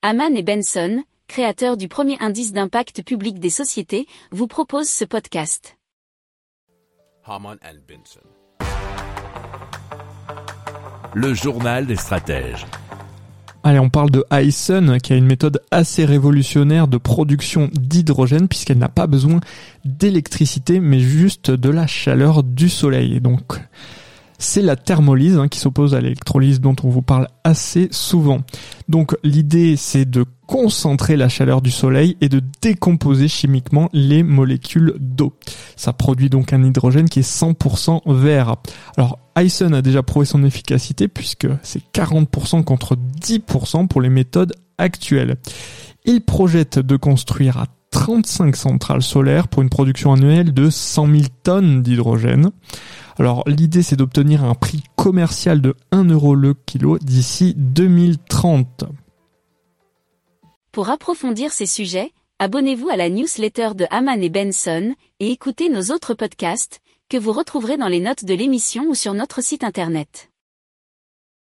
Haman et Benson, créateurs du premier indice d'impact public des sociétés, vous proposent ce podcast. Haman and Benson. Le journal des stratèges. Allez, on parle de Hyson, qui a une méthode assez révolutionnaire de production d'hydrogène, puisqu'elle n'a pas besoin d'électricité, mais juste de la chaleur du soleil. Donc, c'est la thermolyse hein, qui s'oppose à l'électrolyse dont on vous parle assez souvent. Donc l'idée c'est de concentrer la chaleur du soleil et de décomposer chimiquement les molécules d'eau. Ça produit donc un hydrogène qui est 100% vert. Alors Hyson a déjà prouvé son efficacité puisque c'est 40% contre 10% pour les méthodes actuelles. Il projette de construire à 35 centrales solaires pour une production annuelle de 100 000 tonnes d'hydrogène. Alors l'idée c'est d'obtenir un prix commercial de 1 euro le kilo d'ici 2030. Pour approfondir ces sujets, abonnez-vous à la newsletter de Haman et Benson et écoutez nos autres podcasts que vous retrouverez dans les notes de l'émission ou sur notre site internet.